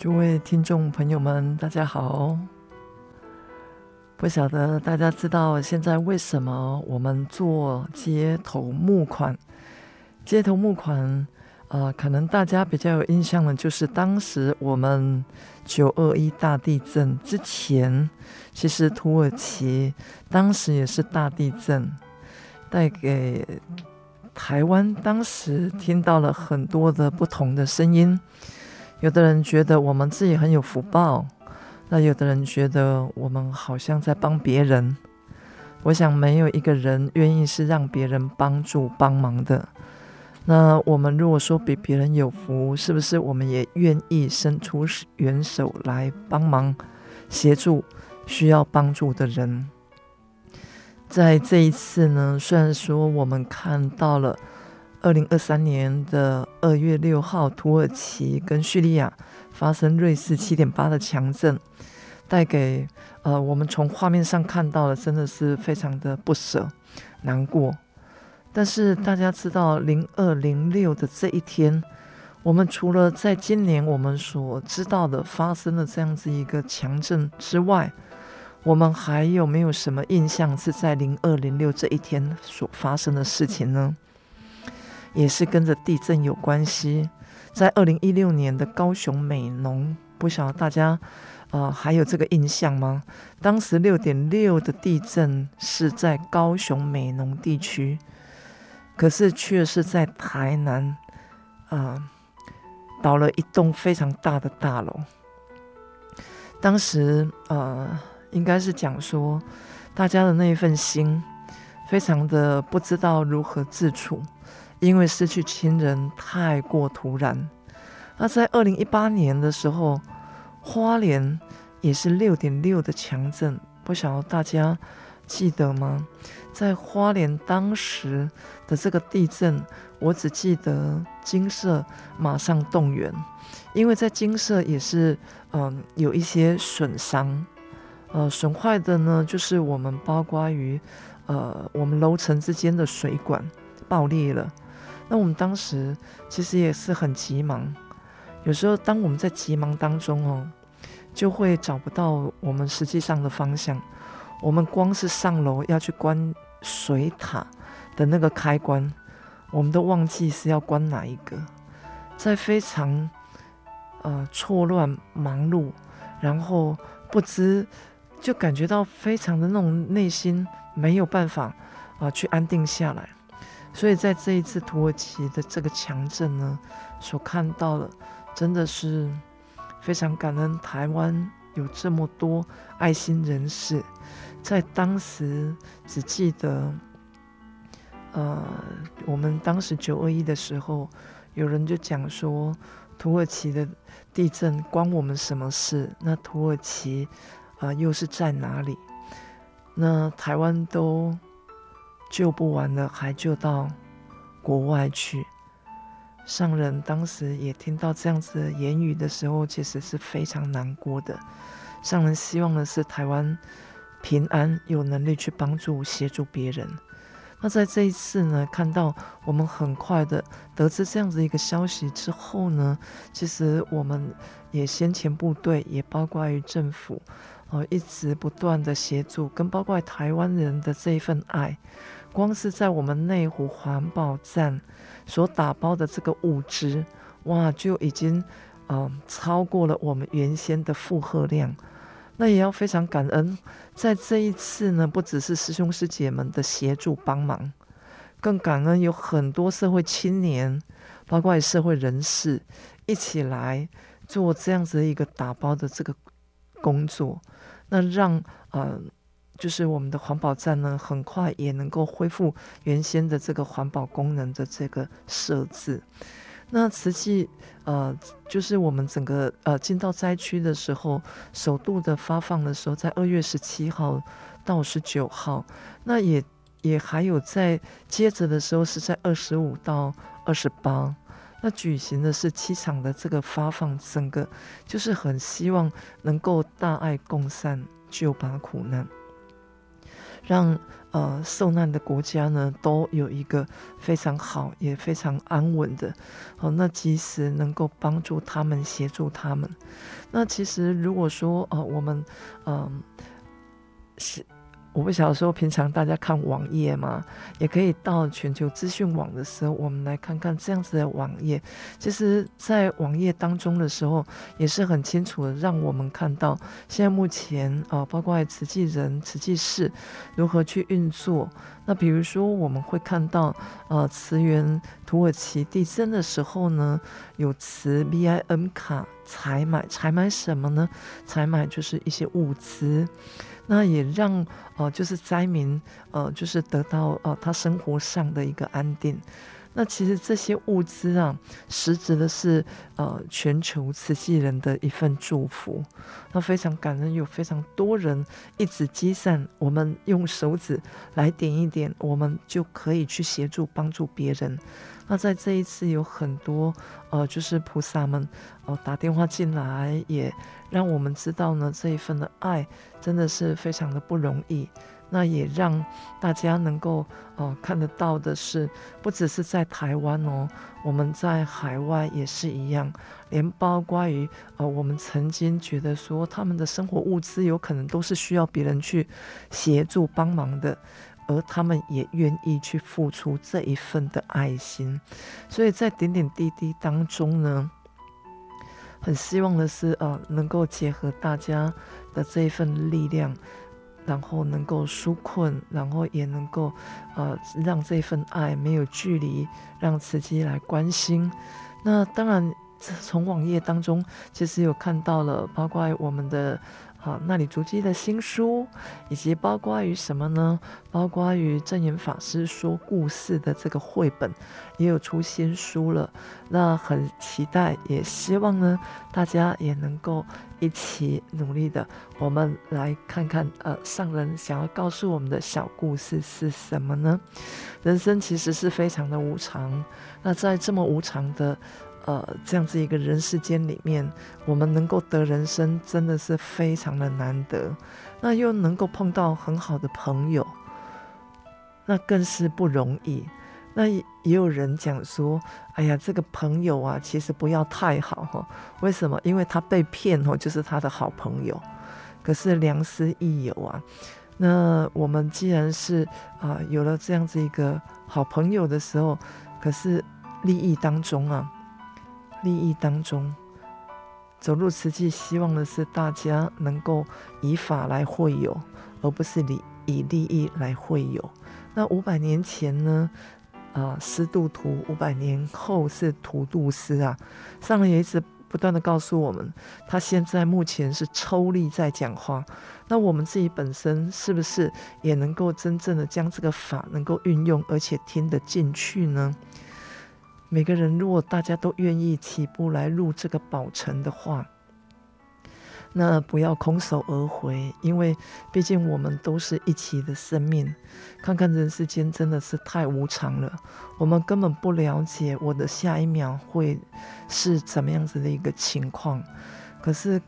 诸位听众朋友们，大家好。不晓得大家知道现在为什么我们做街头募款？街头募款，啊、可能大家比较有印象的，就是当时我们九二一大地震之前，其实土耳其当时也是大地震，带给台湾当时听到了很多的不同的声音。有的人觉得我们自己很有福报，那有的人觉得我们好像在帮别人。我想没有一个人愿意是让别人帮助帮忙的。那我们如果说比别人有福，是不是我们也愿意伸出援手来帮忙协助需要帮助的人？在这一次呢，虽然说我们看到了二零二三年的二月六号，土耳其跟叙利亚发生芮氏七点八的强震，带给呃我们从画面上看到的真的是非常的不舍、难过。但是大家知道，零二零六的这一天，我们除了在今年我们所知道的发生了这样子一个强震之外，我们还有没有什么印象是在零二零六这一天所发生的事情呢？也是跟着地震有关系。在二零一六年的高雄美浓，不晓得大家呃还有这个印象吗？当时六点六的地震是在高雄美浓地区。可是却是在台南，啊、呃，倒了一栋非常大的大楼。当时，呃，应该是讲说，大家的那一份心，非常的不知道如何自处，因为失去亲人太过突然。那在二零一八年的时候，花莲也是六点六的强震，不晓得大家记得吗？在花莲当时的这个地震，我只记得金色马上动员，因为在金色也是嗯、有一些损伤，呃损坏的呢就是我们包括于呃我们楼层之间的水管爆裂了，那我们当时其实也是很急忙，有时候当我们在急忙当中哦，就会找不到我们实际上的方向。我们光是上楼要去关水塔的那个开关，我们都忘记是要关哪一个，在非常呃错乱忙碌，然后不知就感觉到非常的那种内心没有办法啊、呃、去安定下来，所以在这一次土耳其的这个强震呢，所看到的真的是非常感恩台湾有这么多爱心人士。在当时只记得，呃，我们当时九二一的时候，有人就讲说，土耳其的地震关我们什么事？那土耳其，呃，又是在哪里？那台湾都救不完了，还救到国外去？上人当时也听到这样子的言语的时候，其实是非常难过的。上人希望的是台湾。平安，有能力去帮助协助别人。那在这一次呢，看到我们很快的得知这样子一个消息之后呢，其实我们也先前部队也包括于政府，呃，一直不断的协助，跟包括台湾人的这一份爱，光是在我们内湖环保站所打包的这个物资，哇，就已经嗯、超过了我们原先的负荷量。那也要非常感恩，在这一次呢，不只是师兄师姐们的协助帮忙，更感恩有很多社会青年，包括社会人士一起来做这样子的一个打包的这个工作，那让呃，就是我们的环保站呢，很快也能够恢复原先的这个环保功能的这个设置。那瓷器呃，就是我们整个呃进到灾区的时候，首度的发放的时候，在二月十七号到十九号，那也也还有在接着的时候是在二十五到二十八，那举行的是七场的这个发放，整个就是很希望能够大爱共善，救拔苦难，让。呃，受难的国家呢，都有一个非常好也非常安稳的，哦，那及时能够帮助他们，协助他们，那其实如果说，呃，我们，嗯、是。我不晓得说，平常大家看网页嘛，也可以到全球资讯网的时候，我们来看看这样子的网页。其实，在网页当中的时候，也是很清楚的，让我们看到现在目前啊、呃，包括慈济人、慈济事如何去运作。那比如说，我们会看到，呃，慈援土耳其地震的时候呢，有慈 BIN 卡采买，采买什么呢？采买就是一些物资。那也让呃，就是灾民呃，就是得到呃，他生活上的一个安定。那其实这些物资啊，实质的是呃，全球慈济人的一份祝福。那非常感恩，有非常多人一直积善，我们用手指来点一点，我们就可以去协助帮助别人。那在这一次有很多呃，就是菩萨们呃打电话进来，也让我们知道呢，这一份的爱真的是非常的不容易。那也让大家能够呃看得到的是，不只是在台湾哦，我们在海外也是一样，连包括于呃我们曾经觉得说他们的生活物资有可能都是需要别人去协助帮忙的。而他们也愿意去付出这一份的爱心，所以在点点滴滴当中呢，很希望的是，呃，能够结合大家的这一份力量，然后能够纾困，然后也能够，呃，让这份爱没有距离，让慈济来关心。那当然，从网页当中其实有看到了，包括我们的。好，那李足迹的新书，以及包括于什么呢？包括于证严法师说故事的这个绘本，也有出新书了。那很期待，也希望呢，大家也能够一起努力的，我们来看看，呃，上人想要告诉我们的小故事是什么呢？人生其实是非常的无常，那在这么无常的。呃，这样子一个人世间里面，我们能够得人生，真的是非常的难得。那又能够碰到很好的朋友，那更是不容易。那也有人讲说，哎呀，这个朋友啊，其实不要太好哈。为什么？因为他被骗哦，就是他的好朋友。可是良师益友啊，那我们既然是啊，有了这样子一个好朋友的时候，可是利益当中啊。利益当中，走入慈济，希望的是大家能够以法来会友，而不是以以利益来会友。那五百年前呢？啊，师度徒，五百年后是徒度师啊。上人也一直不断的告诉我们，他现在目前是抽离在讲话。那我们自己本身是不是也能够真正的将这个法能够运用，而且听得进去呢？每个人，如果大家都愿意起步来入这个宝城的话，那不要空手而回，因为毕竟我们都是一起的生命。看看人世间真的是太无常了，我们根本不了解我的下一秒会是怎么样子的一个情况。可是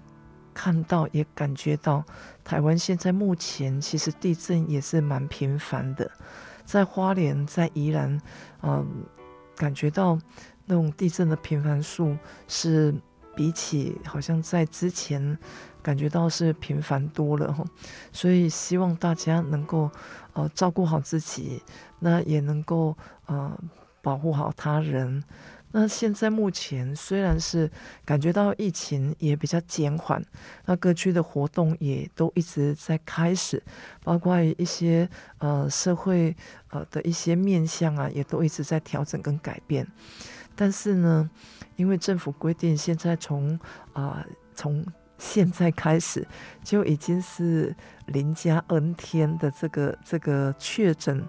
看到也感觉到，台湾现在目前其实地震也是蛮频繁的，在花莲，在宜兰，嗯。感觉到那种地震的频繁数是比起好像在之前感觉到是频繁多了，所以希望大家能够呃照顾好自己，那也能够呃保护好他人。那现在目前虽然是感觉到疫情也比较减缓，那各区的活动也都一直在开始，包括一些呃社会呃的一些面向啊，也都一直在调整跟改变。但是呢，因为政府规定，现在从啊从现在开始就已经是零加 N 天的这个这个确诊。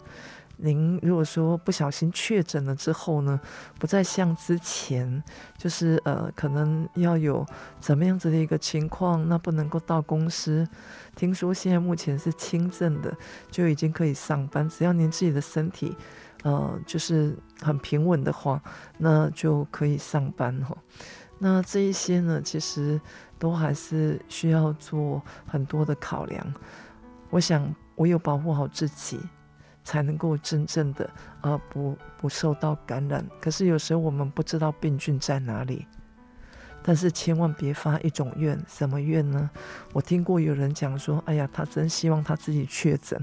您如果说不小心确诊了之后呢，不再像之前，就是呃，可能要有怎么样子的一个情况，那不能够到公司。听说现在目前是轻症的，就已经可以上班，只要您自己的身体，呃，就是很平稳的话，那就可以上班哈。那这一些呢，其实都还是需要做很多的考量。我想，我有保护好自己。才能够真正的呃不不受到感染。可是有时候我们不知道病菌在哪里，但是千万别发一种愿，什么愿呢？我听过有人讲说，哎呀，他真希望他自己确诊。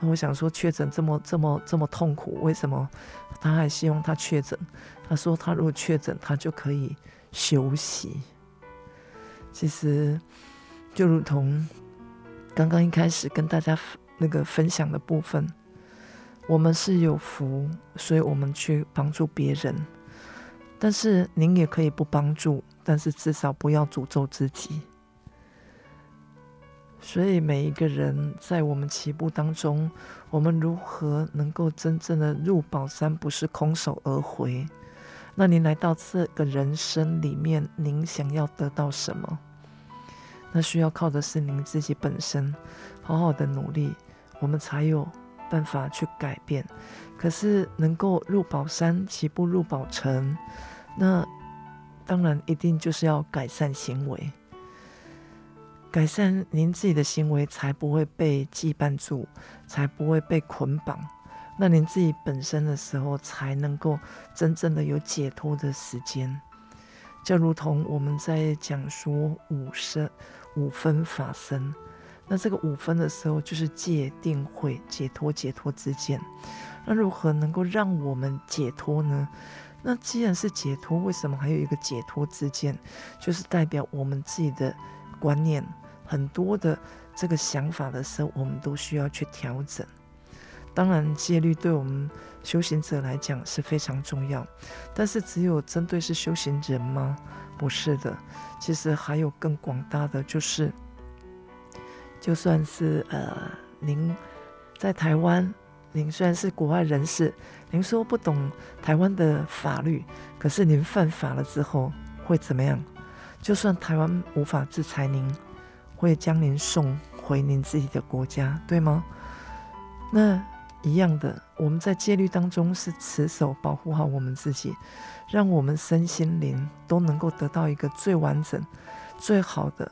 那我想说，确诊这么这么这么痛苦，为什么他还希望他确诊？他说他如果确诊，他就可以休息。其实就如同刚刚一开始跟大家。那个分享的部分，我们是有福，所以我们去帮助别人。但是您也可以不帮助，但是至少不要诅咒自己。所以每一个人在我们起步当中，我们如何能够真正的入宝山，不是空手而回？那您来到这个人生里面，您想要得到什么？那需要靠的是您自己本身，好好的努力。我们才有办法去改变。可是能够入宝山，起步入宝城，那当然一定就是要改善行为，改善您自己的行为，才不会被羁绊住，才不会被捆绑。那您自己本身的时候，才能够真正的有解脱的时间。就如同我们在讲说五声五分法身。那这个五分的时候，就是戒定慧解脱解脱之间。那如何能够让我们解脱呢？那既然是解脱，为什么还有一个解脱之间？就是代表我们自己的观念很多的这个想法的时候，我们都需要去调整。当然，戒律对我们修行者来讲是非常重要，但是只有针对是修行人吗？不是的，其实还有更广大的，就是。就算是呃，您在台湾，您虽然是国外人士，您说不懂台湾的法律，可是您犯法了之后会怎么样？就算台湾无法制裁您，会将您送回您自己的国家，对吗？那一样的，我们在戒律当中是持守保护好我们自己，让我们身心灵都能够得到一个最完整、最好的。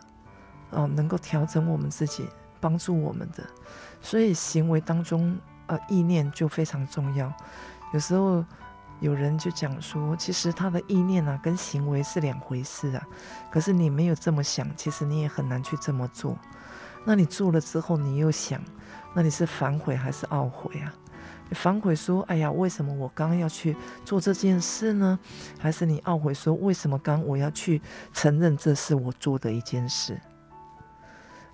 哦，能够调整我们自己，帮助我们的，所以行为当中，呃，意念就非常重要。有时候有人就讲说，其实他的意念啊，跟行为是两回事啊。可是你没有这么想，其实你也很难去这么做。那你做了之后，你又想，那你是反悔还是懊悔啊？你反悔说，哎呀，为什么我刚要去做这件事呢？还是你懊悔说，为什么刚我要去承认这是我做的一件事？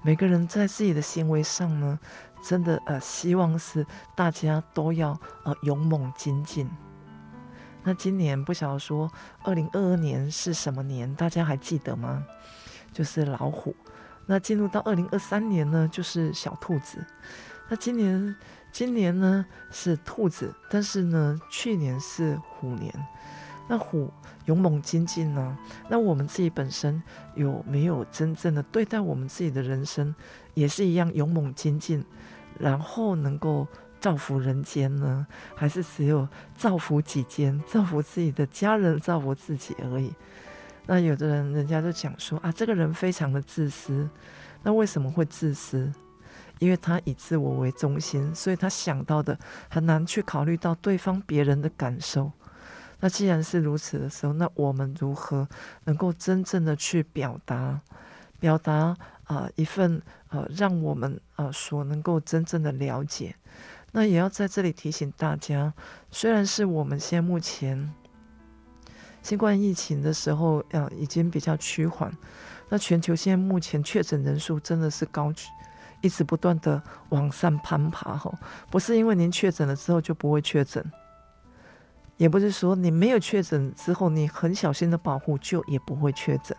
每个人在自己的行为上呢，真的呃，希望是大家都要呃勇猛精进。那今年不晓得说，二零二二年是什么年？大家还记得吗？就是老虎。那进入到二零二三年呢，就是小兔子。那今年今年呢是兔子，但是呢去年是虎年。那虎。勇猛精进呢？那我们自己本身有没有真正的对待我们自己的人生，也是一样勇猛精进，然后能够造福人间呢？还是只有造福己间，造福自己的家人，造福自己而已？那有的人，人家就讲说啊，这个人非常的自私。那为什么会自私？因为他以自我为中心，所以他想到的很难去考虑到对方别人的感受。那既然是如此的时候，那我们如何能够真正的去表达，表达啊、一份呃让我们啊、呃、所能够真正的了解？那也要在这里提醒大家，虽然是我们现在目前新冠疫情的时候，呃，已经比较趋缓。那全球现在目前确诊人数真的是高，一直不断的往上攀爬哈。不是因为您确诊了之后就不会确诊，也不是说你没有确诊之后你很小心的保护就也不会确诊。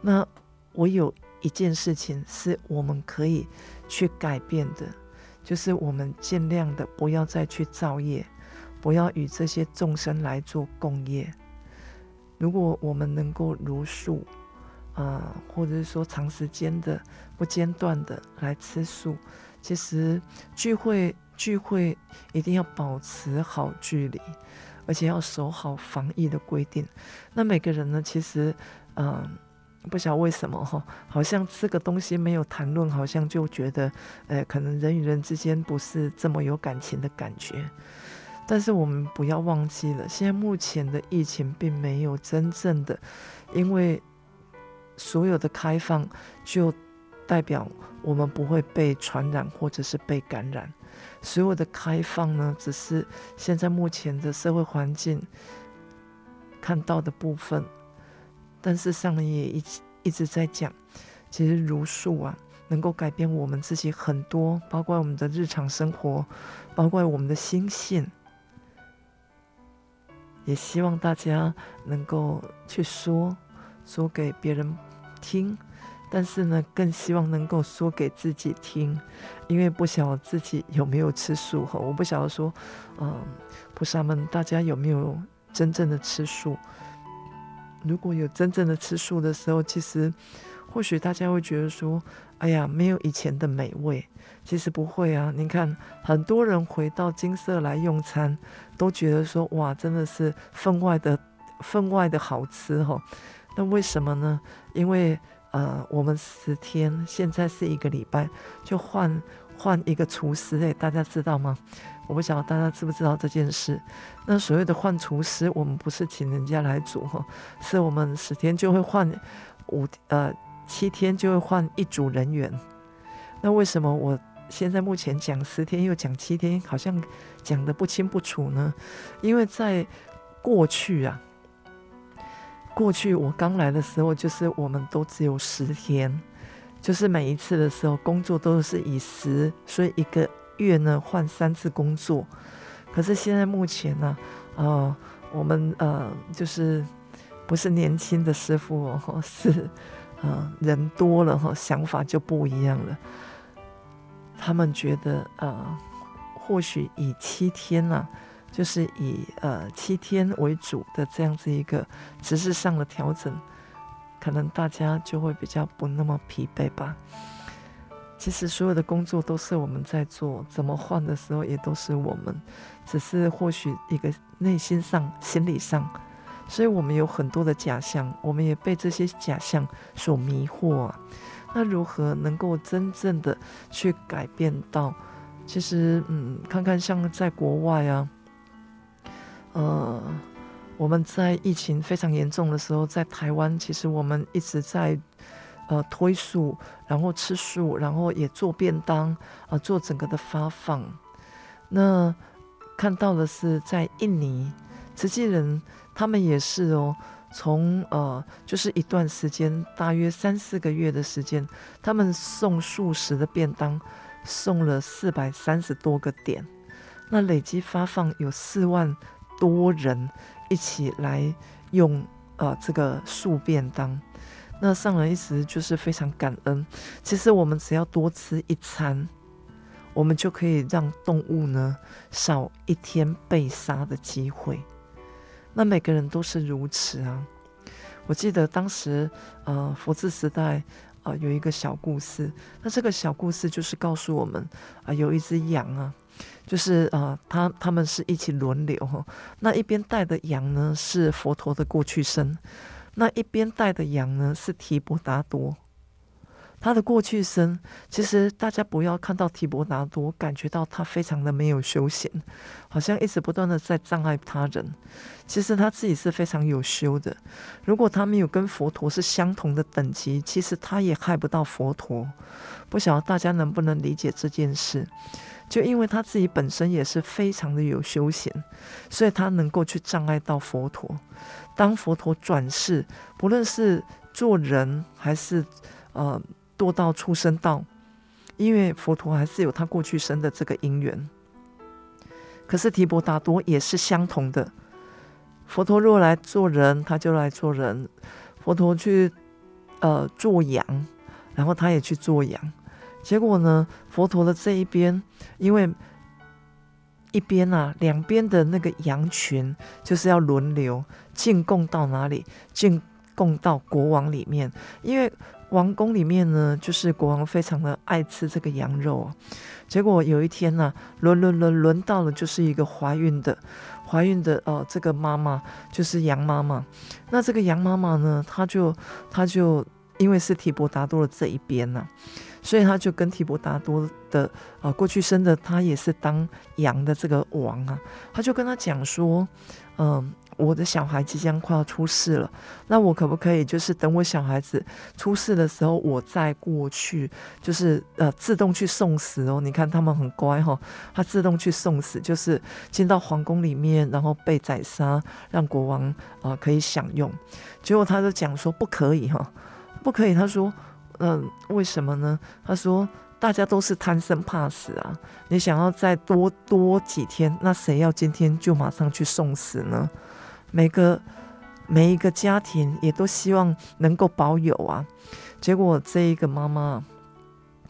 那我有一件事情是我们可以去改变的，就是我们尽量的不要再去造业。不要与这些众生来做共业。如果我们能够如数，啊、或者是说长时间的、不间断的来吃素，其实聚会聚会一定要保持好距离，而且要守好防疫的规定。那每个人呢，其实，嗯、不晓得为什么哈，好像这个东西没有谈论，好像就觉得，呃，可能人与人之间不是这么有感情的感觉。但是我们不要忘记了，现在目前的疫情并没有真正的，因为所有的开放就代表我们不会被传染或者是被感染。所有的开放呢，只是现在目前的社会环境看到的部分。但是上面也一直一直在讲，其实如素啊，能够改变我们自己很多，包括我们的日常生活，包括我们的心性。也希望大家能够去说，说给别人听，但是呢，更希望能够说给自己听，因为不晓得自己有没有吃素哈，我不晓得说，嗯，菩萨们大家有没有真正的吃素？如果有真正的吃素的时候，其实或许大家会觉得说，哎呀，没有以前的美味。其实不会啊，你看很多人回到金色来用餐，都觉得说哇，真的是分外的分外的好吃哈。那为什么呢？因为呃，我们十天现在是一个礼拜，就换换一个厨师诶，大家知道吗？我不晓得大家知不知道这件事。那所谓的换厨师，我们不是请人家来煮哈，是我们十天就会换五呃七天就会换一组人员。那为什么我？现在目前讲十天又讲七天，好像讲得不清不楚呢。因为在过去啊，过去我刚来的时候，就是我们都只有十天，就是每一次的时候工作都是以十，所以一个月呢换三次工作。可是现在目前呢，呃，我们呃就是不是年轻的师傅哦，是呃人多了哈，想法就不一样了。他们觉得，呃，或许以七天了、就是以呃七天为主的这样子一个知识上的调整，可能大家就会比较不那么疲惫吧。其实所有的工作都是我们在做，怎么换的时候也都是我们，只是或许一个内心上、心理上，所以我们有很多的假象，我们也被这些假象所迷惑啊。那如何能够真正的去改变到？其实，嗯，看看像在国外啊，呃，我们在疫情非常严重的时候，在台湾，其实我们一直在呃推素，然后吃素，然后也做便当啊，呃，做整个的发放。那看到的是在印尼，慈济人他们也是哦。从呃，就是一段时间，大约三四个月的时间，他们送素食的便当，送了四百三十多个点，那累计发放有四万多人一起来用呃这个素便当，那上人一直就是非常感恩。其实我们只要多吃一餐，我们就可以让动物呢少一天被杀的机会。那每个人都是如此啊！我记得当时，呃，佛治时代，呃，有一个小故事。那这个小故事就是告诉我们，啊、有一只羊啊，就是呃，他他们是一起轮流。那一边带的羊呢是佛陀的过去生，那一边带的羊呢是提婆达多。他的过去生，其实大家不要看到提婆达多，感觉到他非常的没有修行，好像一直不断的在障碍他人。其实他自己是非常有修的。如果他没有跟佛陀是相同的等级，其实他也害不到佛陀。不晓得大家能不能理解这件事？就因为他自己本身也是非常的有修行，所以他能够去障碍到佛陀。当佛陀转世，不论是做人还是呃堕到畜生道，因为佛陀还是有他过去生的这个因缘。可是提婆达多也是相同的，佛陀若来做人，他就来做人；佛陀去呃做羊，然后他也去做羊。结果呢，佛陀的这一边，因为一边啊，两边的那个羊群就是要轮流进贡到哪里？进贡到国王里面，因为王宫里面呢，就是国王非常的爱吃这个羊肉啊。结果有一天呢、啊，轮轮轮轮到了，就是一个怀孕的，怀孕的呃，这个妈妈就是羊妈妈。那这个羊妈妈呢，她就她就因为是提婆达多的这一边呢、啊，所以他就跟提婆达多的呃过去生的他也是当羊的这个王啊，他就跟他讲说，嗯、我的小孩即将快要出世了，那我可不可以就是等我小孩子出世的时候，我再过去，就是呃自动去送死哦？你看他们很乖哈、哦，他自动去送死，就是进到皇宫里面，然后被宰杀，让国王啊、可以享用。结果他就讲说不可以哈，不可以。他说嗯、为什么呢？他说大家都是贪生怕死啊，你想要再多多几天，那谁要今天就马上去送死呢？每个每一个家庭也都希望能够保有啊，结果这一个妈妈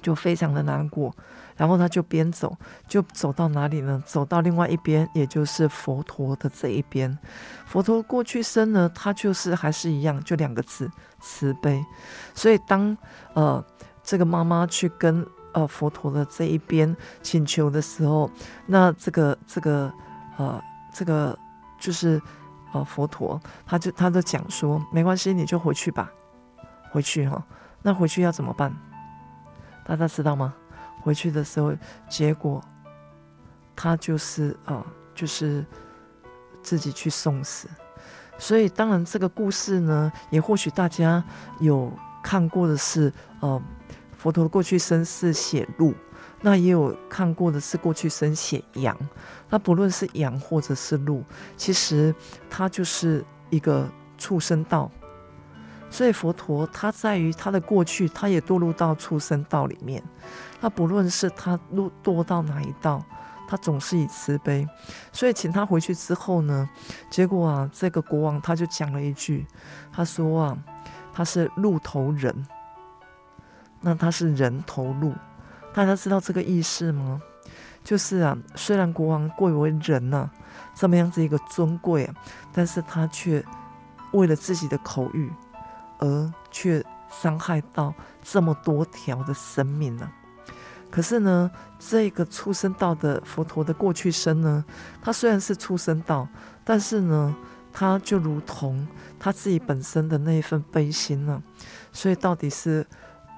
就非常的难过，然后他就边走就走到哪里呢？走到另外一边，也就是佛陀的这一边。佛陀过去生呢，他就是还是一样，就两个字慈悲。所以当呃这个妈妈去跟呃佛陀的这一边请求的时候，那这个这个呃这个就是。呃，佛陀，他就他就讲说，没关系，你就回去吧，回去哈。那回去要怎么办？大家知道吗？回去的时候，结果他就是、呃，就是自己去送死。所以，当然这个故事呢，也或许大家有看过的是，呃，佛陀的过去生是写鹿。那也有看过的是过去生写羊，那不论是羊或者是鹿，其实它就是一个畜生道。所以佛陀他在于他的过去，他也堕入到畜生道里面。那不论是他堕堕到哪一道，他总是以慈悲。所以请他回去之后呢，结果啊，这个国王他就讲了一句，他说啊，他是鹿头人，那他是人头鹿。大家知道这个意思吗？就是啊，虽然国王贵为人呐、这么样子一个尊贵啊，但是他却为了自己的口欲，而却伤害到这么多条的生命呢、可是呢，这个畜生道的佛陀的过去生呢，他虽然是畜生道，但是呢，他就如同他自己本身的那一份悲心呢、所以到底是。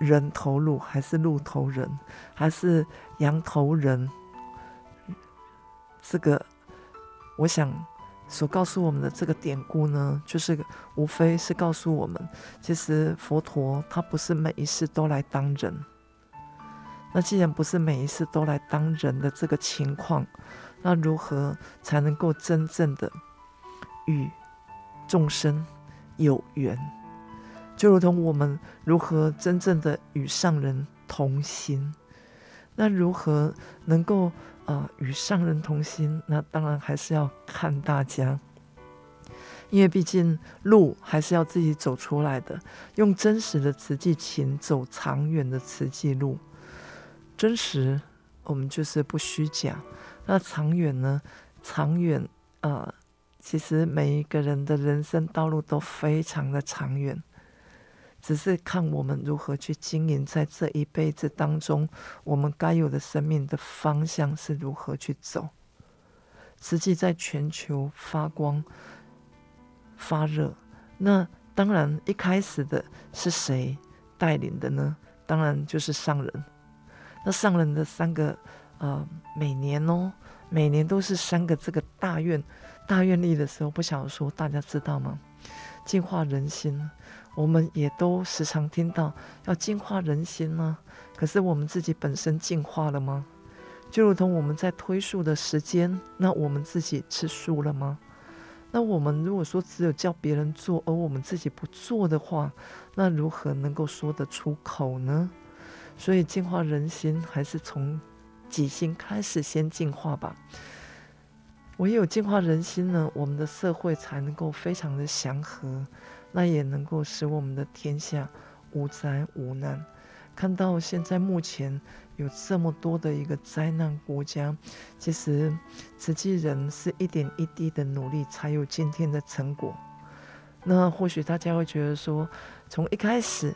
人头鹿还是鹿头人，还是羊头人？这个，我想所告诉我们的这个典故呢，就是无非是告诉我们，其实佛陀他不是每一世都来当人。那既然不是每一世都来当人的这个情况，那如何才能够真正的与众生有缘？就如同我们如何真正的与上人同心，那如何能够啊、与上人同心？那当然还是要看大家，因为毕竟路还是要自己走出来的，用真实的慈济情走长远的慈济路。真实，我们就是不虚假。那长远呢？长远啊、呃，其实每一个人的人生道路都非常的长远。只是看我们如何去经营，在这一辈子当中，我们该有的生命的方向是如何去走。实际在全球发光发热，那当然一开始的是谁带领的呢？当然就是上人。那上人的三个呃，每年哦，每年都是三个这个大愿大愿力的时候，不晓得说大家知道吗？净化人心。我们也都时常听到要净化人心呢？可是我们自己本身净化了吗？就如同我们在推树的时间，那我们自己吃素了吗？那我们如果说只有叫别人做，而我们自己不做的话，那如何能够说得出口呢？所以净化人心，还是从己心开始先净化吧。唯有净化人心呢，我们的社会才能够非常的祥和，那也能够使我们的天下无灾无难。看到现在目前有这么多的一个灾难国家，其实慈济人是一点一滴的努力才有今天的成果。那或许大家会觉得说，从一开始，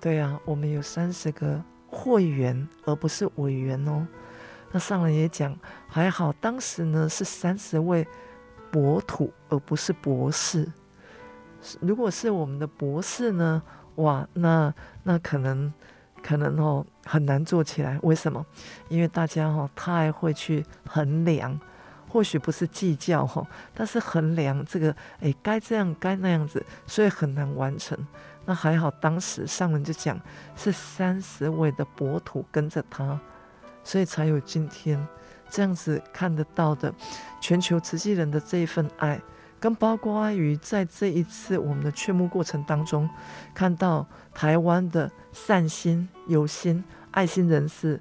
对啊，我们有三十个会员，而不是委员哦。那上人也讲，还好当时呢是三十位博土，而不是博士。如果是我们的博士呢，哇，那那可能。可能哦很难做起来，为什么？因为大家哦太会去衡量，或许不是计较哈，但是衡量这个哎该这样该那样子，所以很难完成。那还好，当时上人就讲是三十位的博土跟着他，所以才有今天这样子看得到的全球慈济人的这一份爱。跟包括于在这一次我们的劝募过程当中，看到台湾的善心、有心、爱心人士，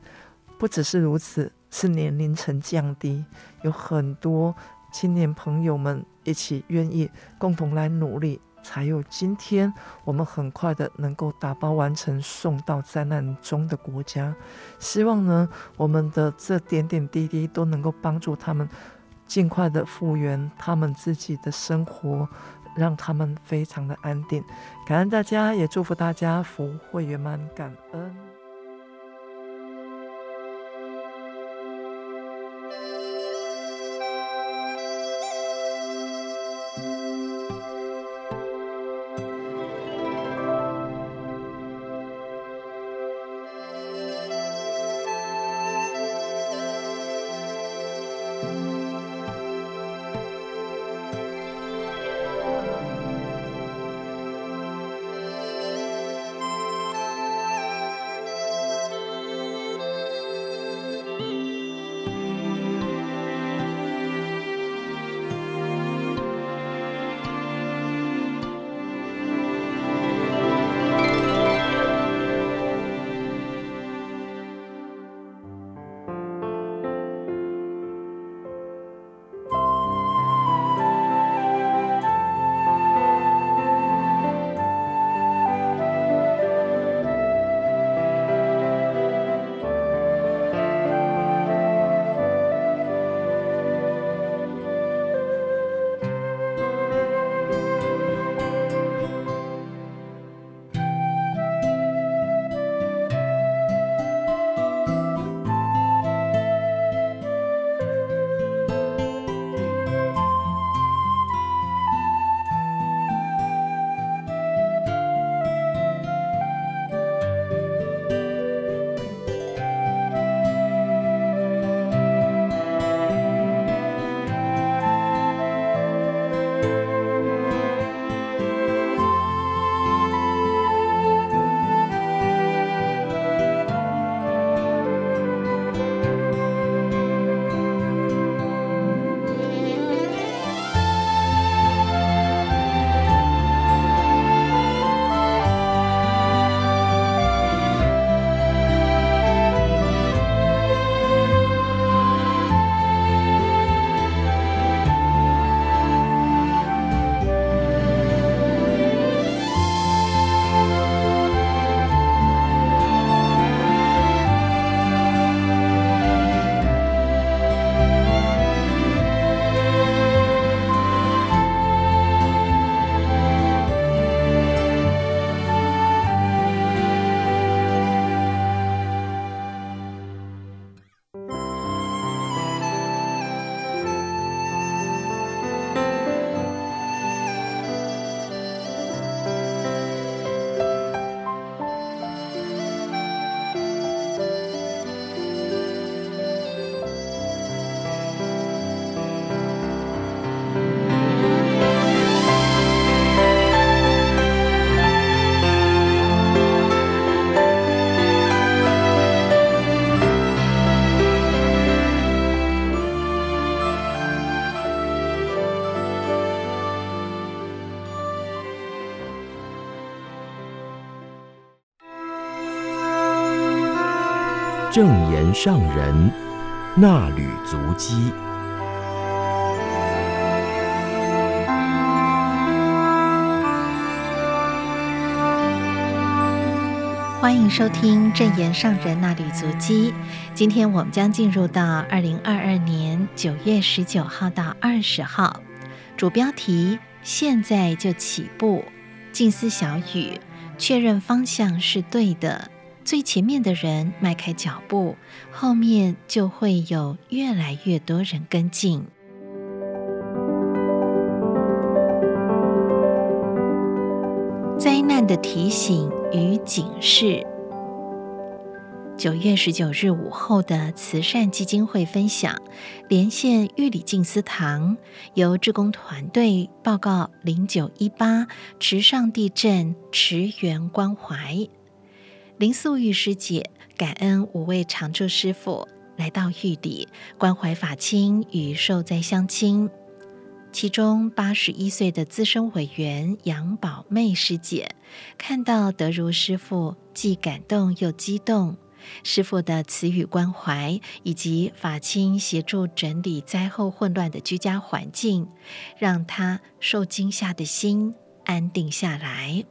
不只是如此，是年龄层降低，有很多青年朋友们一起愿意共同来努力，才有今天我们很快的能够打包完成送到灾难中的国家。希望呢，我们的这点点滴滴都能够帮助他们。尽快的复原他们自己的生活，让他们非常的安定。感恩大家，也祝福大家福会圆满，感恩。正言上人那履足迹。欢迎收听正言上人那履足迹。今天我们将进入到二零二二年九月十九号到二十号，主标题：现在就起步，静思小语，确认方向是对的。最前面的人迈开脚步，后面就会有越来越多人跟进。灾难的提醒与警示。九月十九日午后的慈善基金会分享，连线玉里静思堂，由志工团队报告零九一八池上地震驰援关怀。林素玉师姐感恩五位常住师父来到玉里关怀法亲与受灾乡亲。其中八十一岁的资深委员杨宝妹师姐看到德如师父，既感动又激动。师父的慈语关怀，以及法亲协助整理灾后混乱的居家环境，让他受惊吓的心安定下来。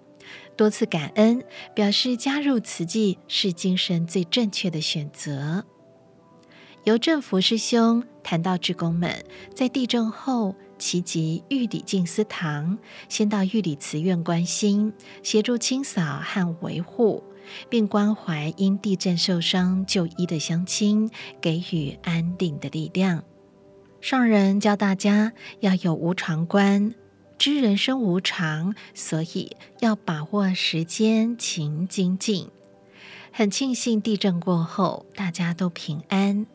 多次感恩，表示加入慈济是今生最正确的选择。由正福师兄谈到志工们在地震后，齐集玉里静思堂，先到玉里慈院关心，协助清扫和维护，并关怀因地震受伤就医的乡亲，给予安定的力量。上人教大家要有无常观，知人生无常，所以要把握时间勤精进。很庆幸地震过后大家都平安。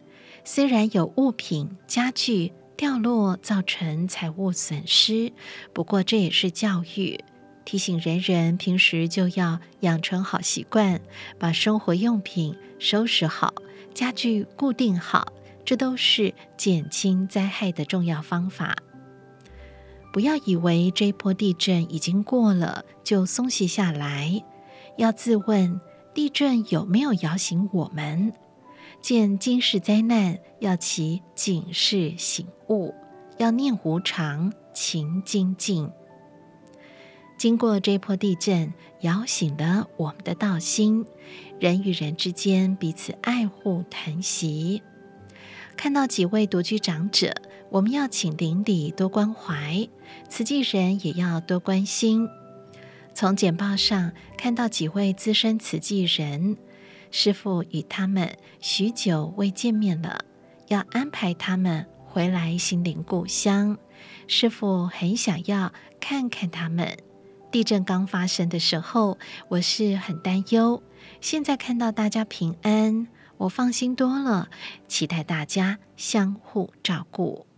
虽然有物品、家具掉落造成财物损失，不过这也是教育，提醒人人平时就要养成好习惯，把生活用品收拾好，家具固定好，这都是减轻灾害的重要方法。不要以为这一波地震已经过了就松懈下来，要自问地震有没有摇醒我们。见今世灾难，要起警示醒悟，要念无常，勤精进。经过这波地震，摇醒了我们的道心，人与人之间彼此爱护疼惜。看到几位独居长者，我们要请邻里多关怀，慈济人也要多关心。从简报上看到几位资深慈济人。师父与他们许久未见面了，要安排他们回来心灵故乡。师父很想要看看他们。地震刚发生的时候，我是很担忧。现在看到大家平安，我放心多了。期待大家相互照顾。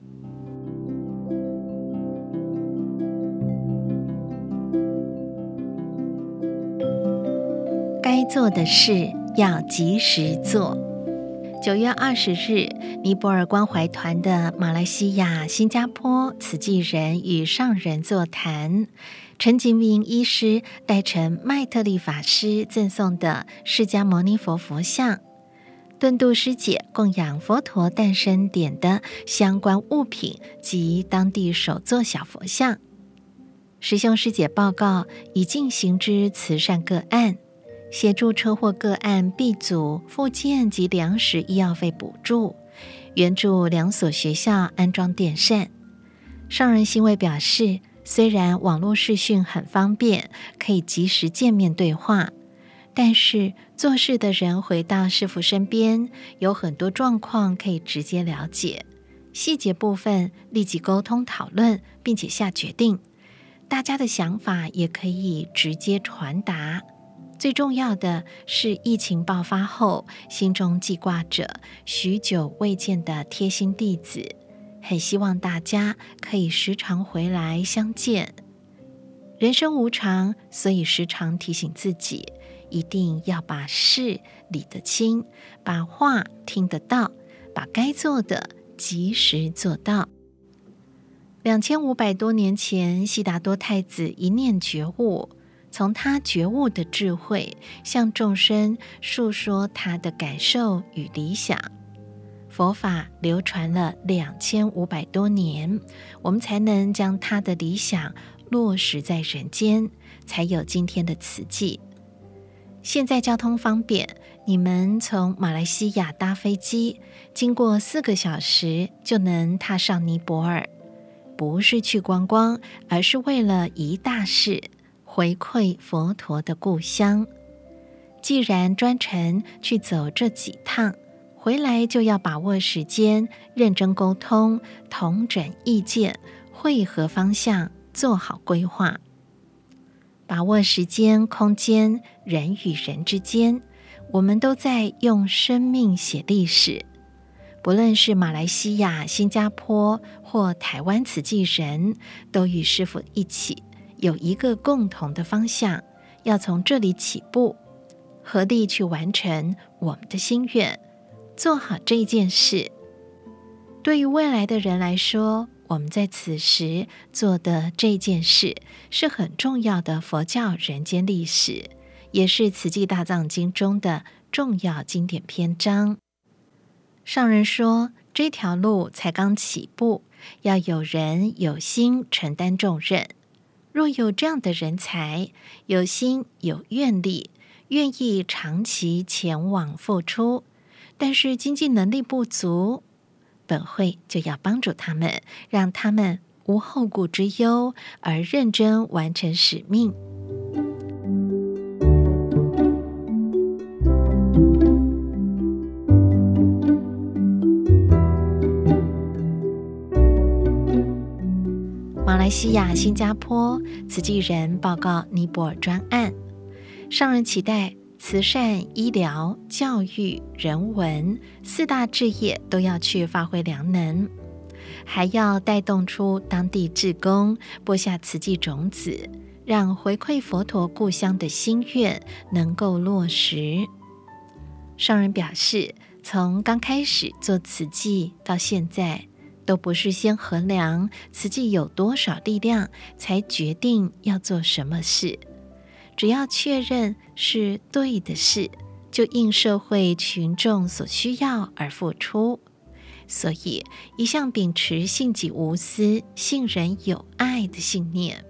该做的事。要及时做。九月二十日，尼泊尔关怀团的马来西亚、新加坡慈济人与上人座谈，陈景明医师带承麦特利法师赠送的释迦牟尼佛佛像，顿度师姐供养佛陀诞生点的相关物品及当地首座小佛像。师兄师姐报告已进行之慈善个案。协助车祸个案 B 组复健及粮食医药费补助，援助两所学校安装电扇。上人欣慰表示，虽然网络视讯很方便，可以及时见面对话，但是做事的人回到师父身边，有很多状况可以直接了解，细节部分立即沟通讨论，并且下决定。大家的想法也可以直接传达。最重要的是，疫情爆发后，心中记挂着许久未见的贴心弟子，很希望大家可以时常回来相见。人生无常，所以时常提醒自己，一定要把事理得清，把话听得到，把该做的及时做到。两千五百多年前，悉达多太子一念觉悟。从他觉悟的智慧，向众生述说他的感受与理想。佛法流传了两千五百多年，我们才能将他的理想落实在人间，才有今天的慈济。现在交通方便，你们从马来西亚搭飞机，经过四个小时就能踏上尼泊尔。不是去观光，而是为了一大事，回馈佛陀的故乡。既然专程去走这几趟，回来就要把握时间，认真沟通，统整意见，汇合方向，做好规划。把握时间、空间，人与人之间，我们都在用生命写历史。不论是马来西亚、新加坡或台湾慈济人，都与师父一起有一个共同的方向，要从这里起步，合力去完成我们的心愿，做好这一件事。对于未来的人来说，我们在此时做的这件事是很重要的佛教人间历史，也是《慈济大藏经》中的重要经典篇章。上人说，这条路才刚起步，要有人有心承担重任。若有这样的人才，有心有愿力，愿意长期前往付出，但是经济能力不足。本会就要帮助他们，让他们无后顾之忧，而认真完成使命。马来西亚、新加坡慈济人报告尼泊尔专案，上人期待。慈善、医疗、教育、人文四大志业都要去发挥良能，还要带动出当地志工，播下慈济种子，让回馈佛陀故乡的心愿能够落实。上人表示，从刚开始做慈济到现在，都不是先衡量慈济有多少力量，才决定要做什么事。只要确认是对的事，就应社会群众所需要而付出。所以，一向秉持信己无私、信人有爱的信念。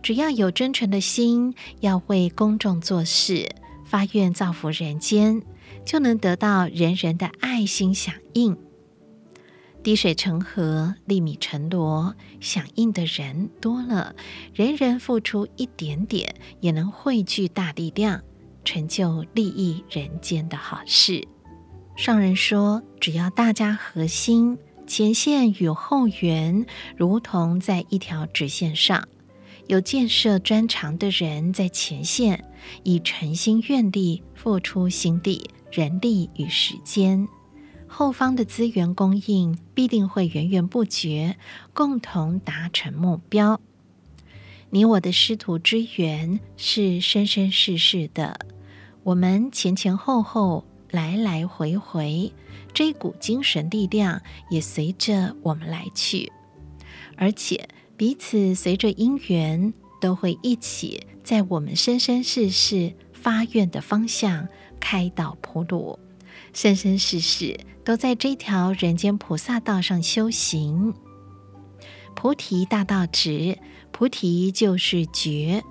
只要有真诚的心，要为公众做事，发愿造福人间，就能得到人人的爱心响应。滴水成河，粒米成箩，响应的人多了，人人付出一点点，也能汇聚大力量，成就利益人间的好事。上人说，只要大家合心，前线与后援如同在一条直线上，有建设专长的人在前线，以诚心愿力付出心力、人力与时间。后方的资源供应必定会源源不绝，共同达成目标。你我的师徒之缘是生生世世的，我们前前后后来来回回，这一股精神力量也随着我们来去，而且彼此随着因缘都会一起在我们生生世世发愿的方向开导普鲁，生生世世。都在这条人间菩萨道上修行。菩提大道直，菩提就是觉，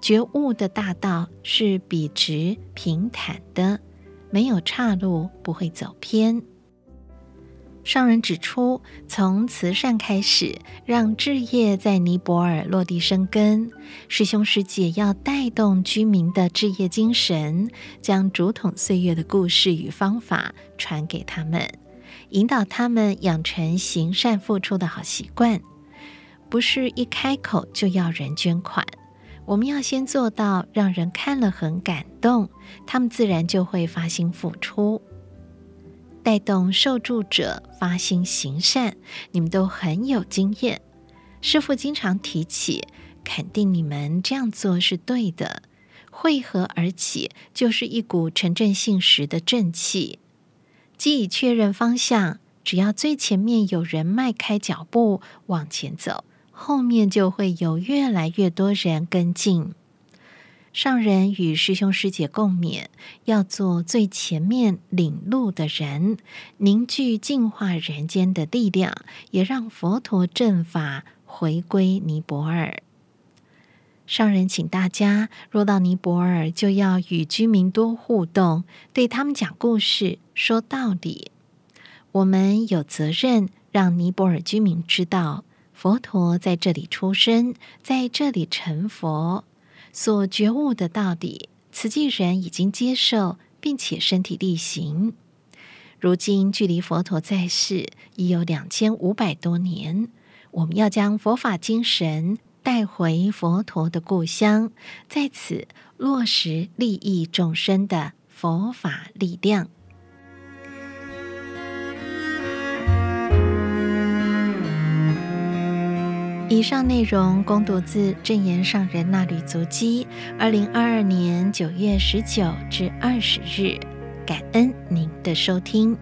觉悟的大道是笔直平坦的，没有岔路，不会走偏。上人指出，从慈善开始，让志业在尼泊尔落地生根。师兄师姐要带动居民的志业精神，将竹筒岁月的故事与方法传给他们，引导他们养成行善付出的好习惯。不是一开口就要人捐款，我们要先做到让人看了很感动，他们自然就会发心付出。带动受助者发心行善，你们都很有经验。师父经常提起，肯定你们这样做是对的。汇合而起，就是一股诚正信实的正气。既已确认方向，只要最前面有人迈开脚步往前走，后面就会有越来越多人跟进。上人与师兄师姐共勉，要做最前面领路的人，凝聚净化人间的力量，也让佛陀正法回归尼泊尔。上人请大家若到尼泊尔，就要与居民多互动，对他们讲故事、说道理。我们有责任让尼泊尔居民知道，佛陀在这里出生，在这里成佛。所觉悟的道理，慈济人已经接受，并且身体力行。如今距离佛陀在世已有两千五百多年，我们要将佛法精神带回佛陀的故乡，在此落实利益众生的佛法力量。以上内容供读自证言上人那旅足迹，二零二二年九月十九至二十日，感恩您的收听。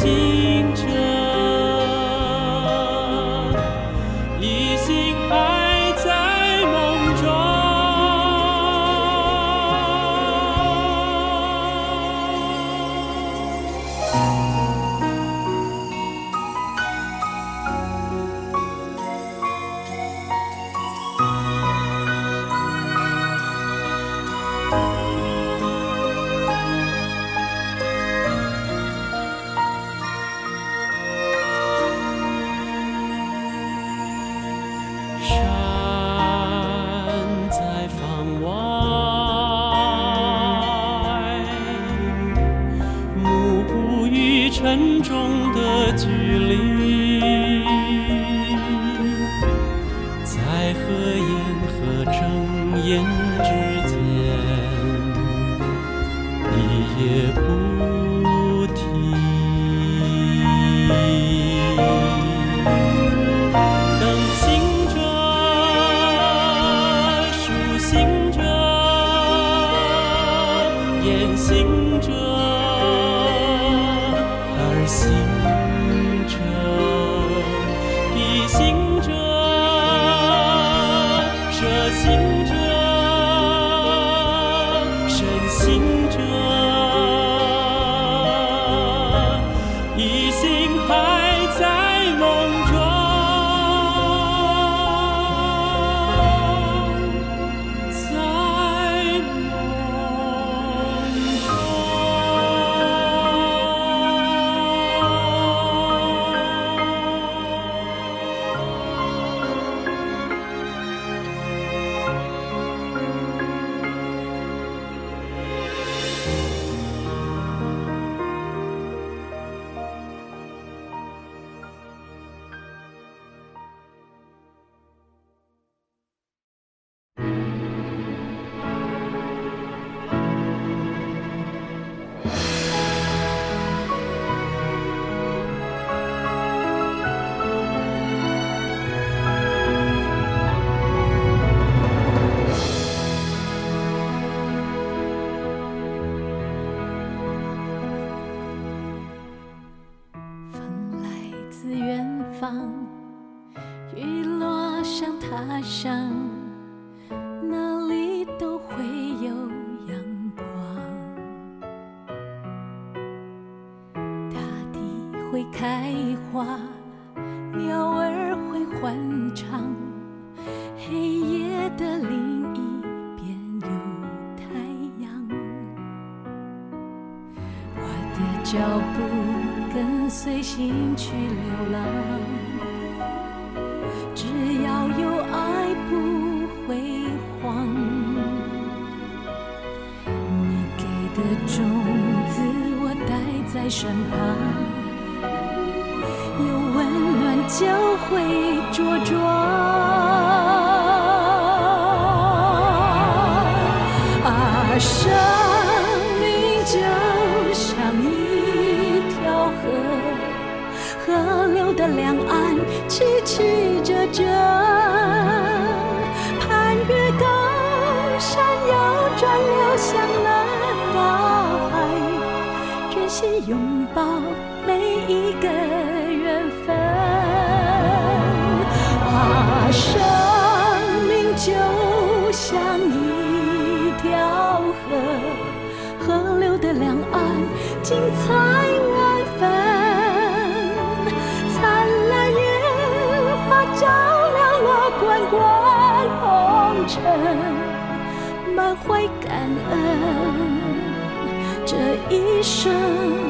see. 拥抱每一个缘分，啊，生命就像一条河，河流的两岸精彩万分，灿烂烟花照亮了滚滚红尘，满怀感恩。这一生。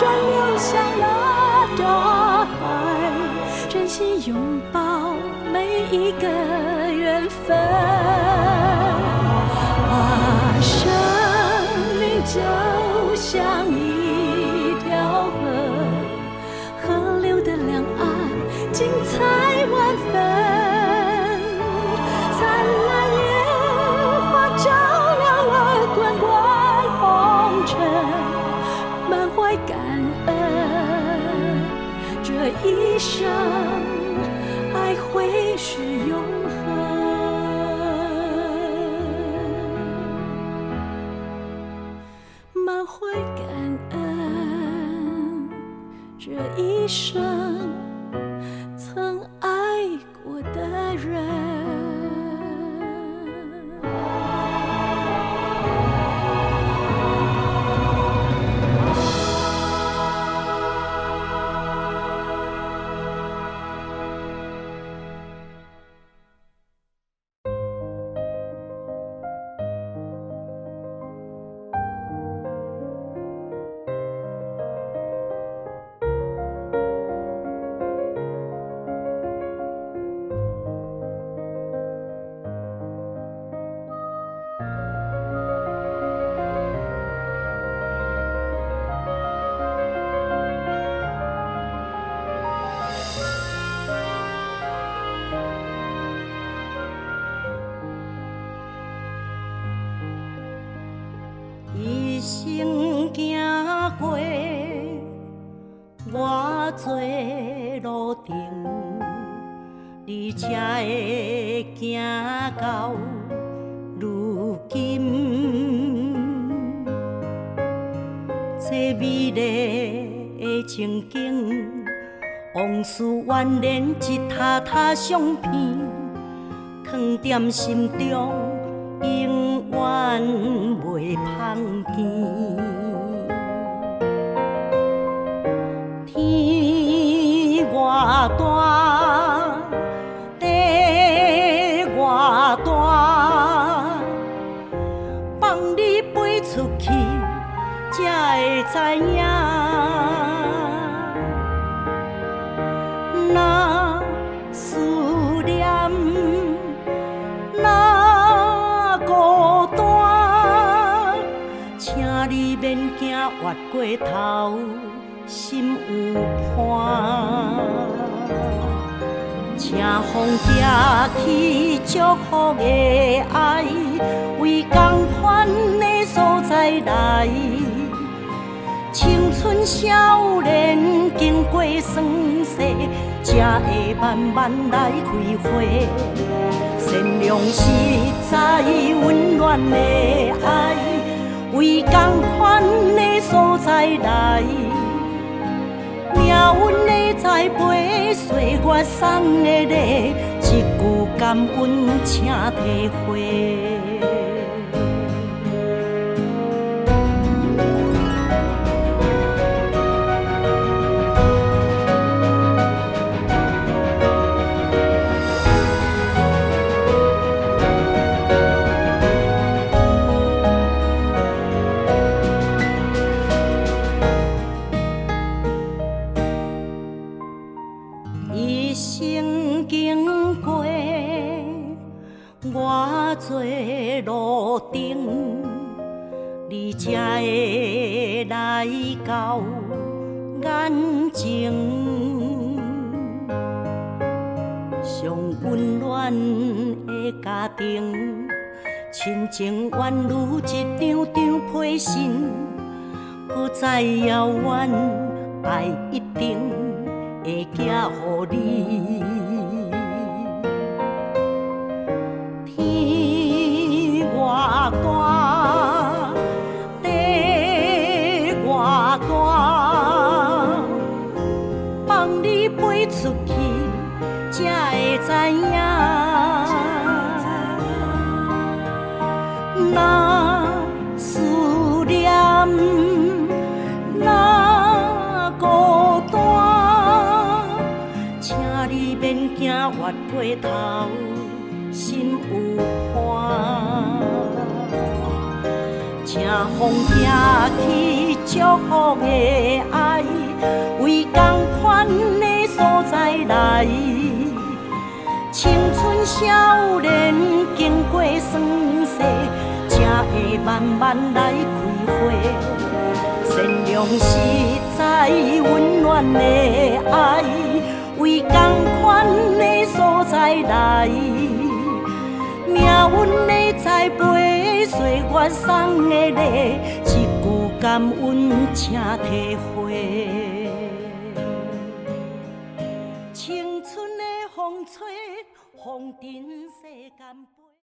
转流向了大海真心拥抱每一个缘分。啊生命就像到如今，这美丽的情景，往事宛然一沓沓相片，藏在心中，永远袂抛记。天外大。会知影，若思念，若孤单，请你免惊越过头，心有伴。请风寄去祝福的爱，为同款的所在来。青春少年经过霜雪，才会慢慢来开花。善良实在温暖的爱，为同款的所在来。命运的栽培，岁月送的礼，一句感恩请体会。在路顶，你才会来到眼前，上温暖的家庭，亲情宛如一张张被信，搁再遥远，爱一定会寄予你。回头，心有伴，请风寄去祝福的爱，为同款的所在来。青春少年经过霜雪，才会慢慢来开花。善良实在温暖的爱，为同款的所在来，命运的栽培，岁月送的礼，一句感恩请体会。青春的风吹，风尘世间。